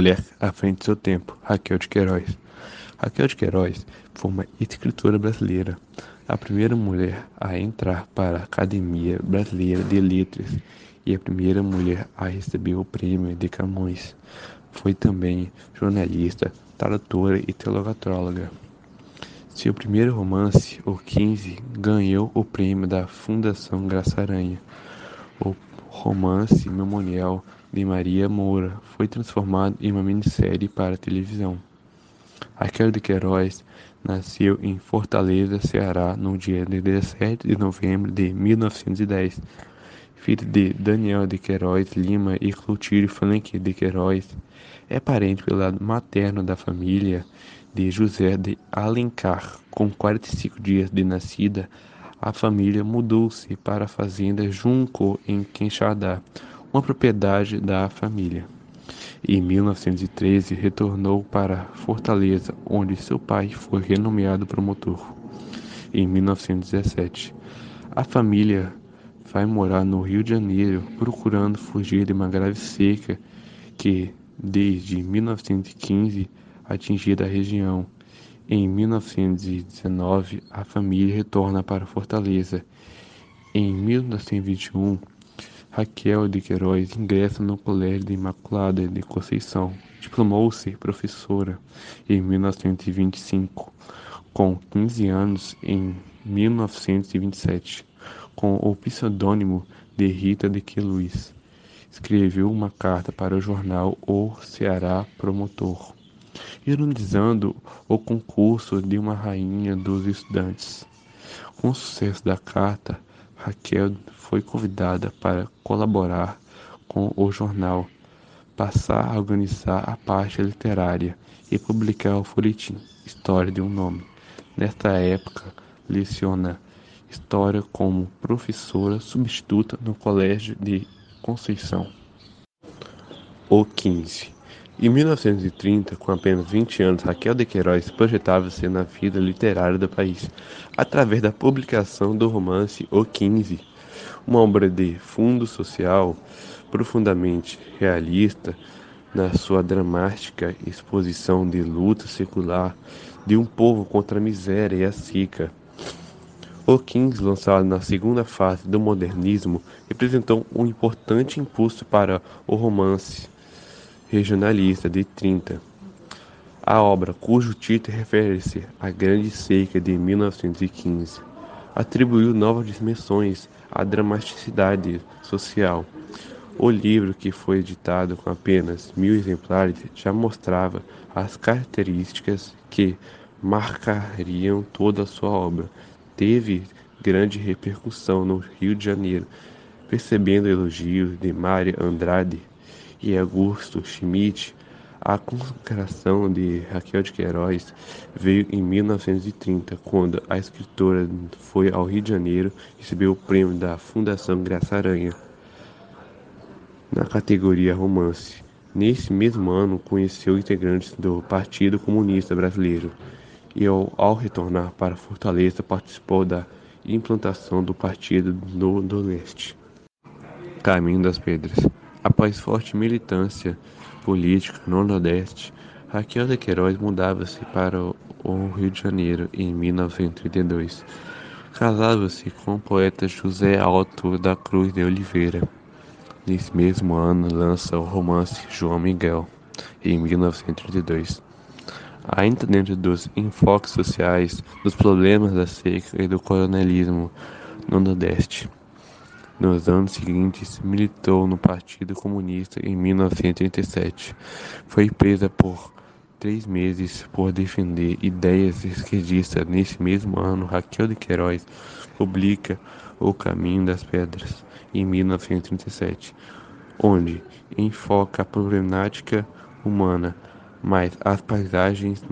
mulher à frente do seu tempo, Raquel de Queiroz. Raquel de Queiroz foi uma escritora brasileira, a primeira mulher a entrar para a Academia Brasileira de Letras e a primeira mulher a receber o prêmio de Camões. Foi também jornalista, tradutora e telegratróloga. Seu primeiro romance, O 15, ganhou o prêmio da Fundação Graça Aranha. O romance memorial de Maria Moura foi transformado em uma minissérie para televisão. Raquel de Queiroz nasceu em Fortaleza, Ceará, no dia 17 de novembro de 1910. Filho de Daniel de Queiroz Lima e Clotilde Frank de Queiroz, é parente pelo lado materno da família de José de Alencar. Com 45 dias de nascida, a família mudou-se para a fazenda Junco, em Quixadá, uma propriedade da família. Em 1913, retornou para Fortaleza, onde seu pai foi renomeado promotor. Em 1917, a família vai morar no Rio de Janeiro, procurando fugir de uma grave seca que, desde 1915, atingia a região. Em 1919, a família retorna para Fortaleza. Em 1921, Raquel de Queiroz ingressa no Colégio de Imaculada de Conceição. Diplomou-se professora em 1925, com 15 anos em 1927, com o pseudônimo de Rita de Queluz. Escreveu uma carta para o jornal O Ceará Promotor ironizando o concurso de uma rainha dos estudantes. Com o sucesso da carta, Raquel foi convidada para colaborar com o jornal, passar a organizar a parte literária e publicar o folhetim História de um Nome. Nesta época, leciona História como professora substituta no Colégio de Conceição. O 15 em 1930, com apenas 20 anos, Raquel de Queiroz projetava-se na vida literária do país, através da publicação do romance O 15, uma obra de fundo social profundamente realista na sua dramática exposição de luta secular de um povo contra a miséria e a seca. O 15, lançado na segunda fase do modernismo, representou um importante impulso para o romance regionalista de 30. A obra, cujo título refere-se à Grande Seca de 1915, atribuiu novas dimensões à dramaticidade social. O livro, que foi editado com apenas mil exemplares, já mostrava as características que marcariam toda a sua obra. Teve grande repercussão no Rio de Janeiro, percebendo elogios de Mária Andrade e Augusto Schmidt, a consagração de Raquel de Queiroz veio em 1930, quando a escritora foi ao Rio de Janeiro e recebeu o prêmio da Fundação Graça Aranha na categoria romance. Nesse mesmo ano, conheceu integrantes do Partido Comunista Brasileiro e, ao, ao retornar para Fortaleza, participou da implantação do partido no Nordeste. Caminho das Pedras. Após forte militância política no Nordeste, Raquel de Queiroz mudava-se para o Rio de Janeiro em 1932. Casava-se com o poeta José Alto da Cruz de Oliveira. Nesse mesmo ano, lança o romance João Miguel, em 1932. Ainda dentro dos enfoques sociais, dos problemas da seca e do coronelismo no Nordeste. Nos anos seguintes, militou no Partido Comunista em 1937. Foi presa por três meses por defender ideias esquerdistas. Nesse mesmo ano, Raquel de Queiroz publica O Caminho das Pedras, em 1937, onde enfoca a problemática humana, mas as paisagens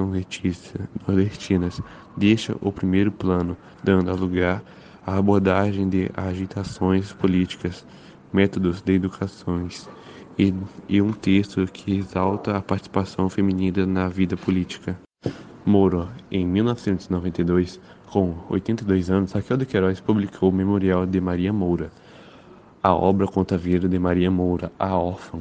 nordestinas deixam o primeiro plano, dando lugar a abordagem de agitações políticas, métodos de educações e, e um texto que exalta a participação feminina na vida política. Moro, em 1992, com 82 anos, Raquel de Queiroz publicou o Memorial de Maria Moura. A obra conta a vida de Maria Moura, a órfã,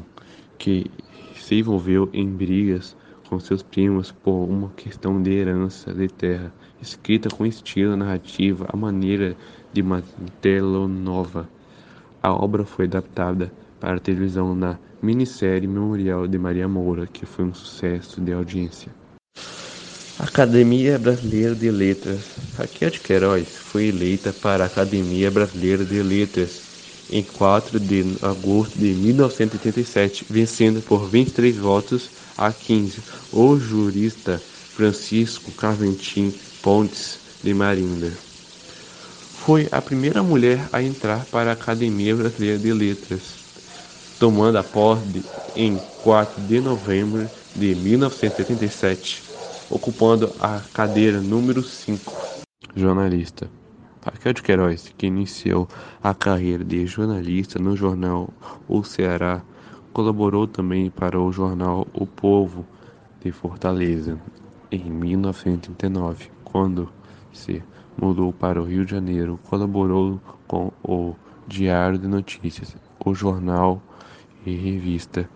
que se envolveu em brigas com seus primos por uma questão de herança de terra, escrita com estilo narrativo à maneira de uma telenovela. A obra foi adaptada para a televisão na minissérie Memorial de Maria Moura, que foi um sucesso de audiência. Academia Brasileira de Letras. Raquel de Queiroz foi eleita para a Academia Brasileira de Letras em 4 de agosto de 1987, vencendo por 23 votos a 15 o jurista Francisco Carventim Pontes de Marinda. Foi a primeira mulher a entrar para a Academia Brasileira de Letras, tomando a posse em 4 de novembro de 1977, ocupando a cadeira número 5. Jornalista Raquel de Queiroz, que iniciou a carreira de jornalista no jornal O Ceará, colaborou também para o jornal O Povo de Fortaleza em 1939, quando se mudou para o Rio de Janeiro, colaborou com o Diário de Notícias, o jornal e revista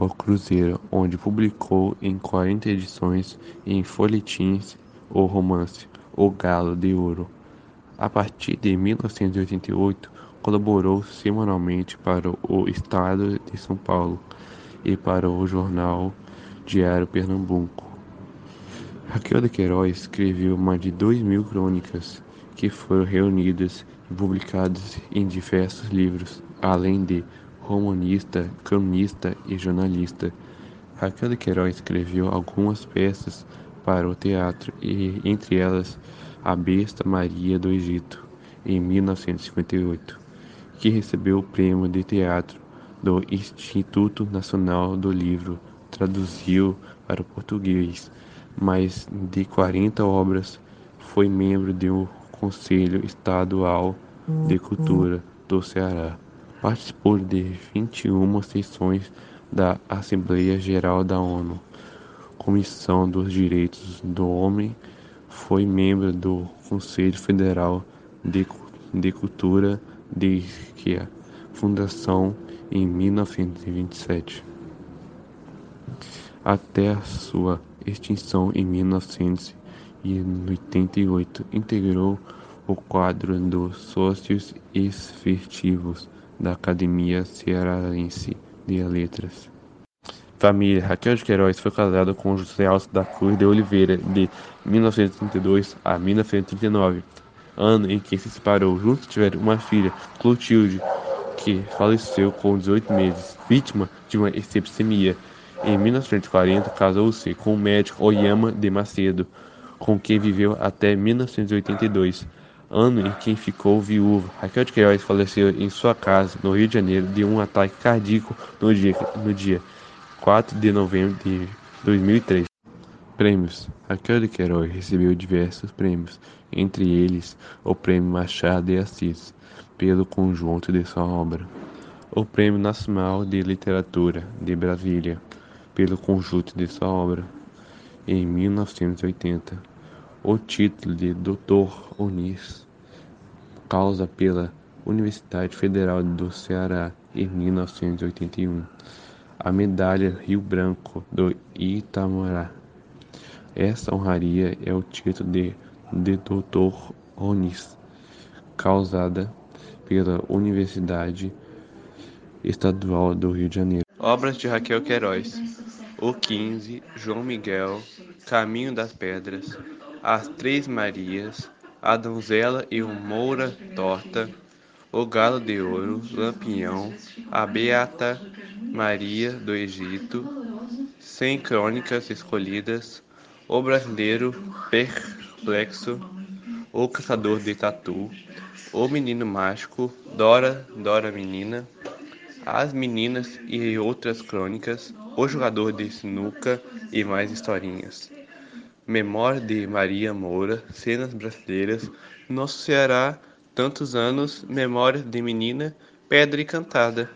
O Cruzeiro, onde publicou em 40 edições em folhetins o romance O Galo de Ouro. A partir de 1988, colaborou semanalmente para o Estado de São Paulo e para o jornal Diário Pernambuco. Raquel de Queiroz escreveu mais de dois mil crônicas que foram reunidas e publicadas em diversos livros, além de romanista, cronista e jornalista. Raquel de Queiroz escreveu algumas peças para o teatro e, entre elas, A Besta Maria do Egito, em 1958, que recebeu o prêmio de teatro do Instituto Nacional do Livro, traduziu para o português mais de 40 obras, foi membro do Conselho Estadual de Cultura do Ceará. Participou de 21 sessões da Assembleia Geral da ONU. Comissão dos Direitos do Homem, foi membro do Conselho Federal de, de Cultura desde a fundação em 1927 até a sua extinção em 1988. Integrou o quadro dos sócios efetivos da Academia Cearense de Letras. Família Raquel de Queiroz foi casada com José Alves da Cruz de Oliveira de 1932 a 1939, ano em que se separou. Juntos tiveram uma filha, Clotilde, que faleceu com 18 meses, vítima de uma sepsemia. Em 1940, casou-se com o médico Oyama de Macedo, com quem viveu até 1982, ano em que ficou viúva. Raquel de Queiroz faleceu em sua casa, no Rio de Janeiro, de um ataque cardíaco no dia, no dia 4 de novembro de 2003. Prêmios: Raquel de Queiroz recebeu diversos prêmios, entre eles o Prêmio Machado de Assis, pelo conjunto de sua obra, o Prêmio Nacional de Literatura de Brasília, pelo conjunto de sua obra, em 1980, o título de Doutor Onis, causa pela Universidade Federal do Ceará, em 1981 a medalha Rio Branco do Itamaraty. Essa honraria é o título de, de doutor honoris causada pela Universidade Estadual do Rio de Janeiro. Obras de Raquel Queiroz: O 15, João Miguel, Caminho das Pedras, As Três Marias, A Donzela e o Moura Torta, O Galo de Ouro, Lampião, A Beata Maria do Egito, Cem Crônicas Escolhidas, O Brasileiro Perplexo, O Caçador de Tatu, O Menino Mágico, Dora, Dora Menina, As Meninas e Outras Crônicas, O Jogador de Sinuca e mais historinhas. Memória de Maria Moura, Cenas Brasileiras, Nosso Ceará, Tantos Anos, Memória de Menina, Pedra Encantada.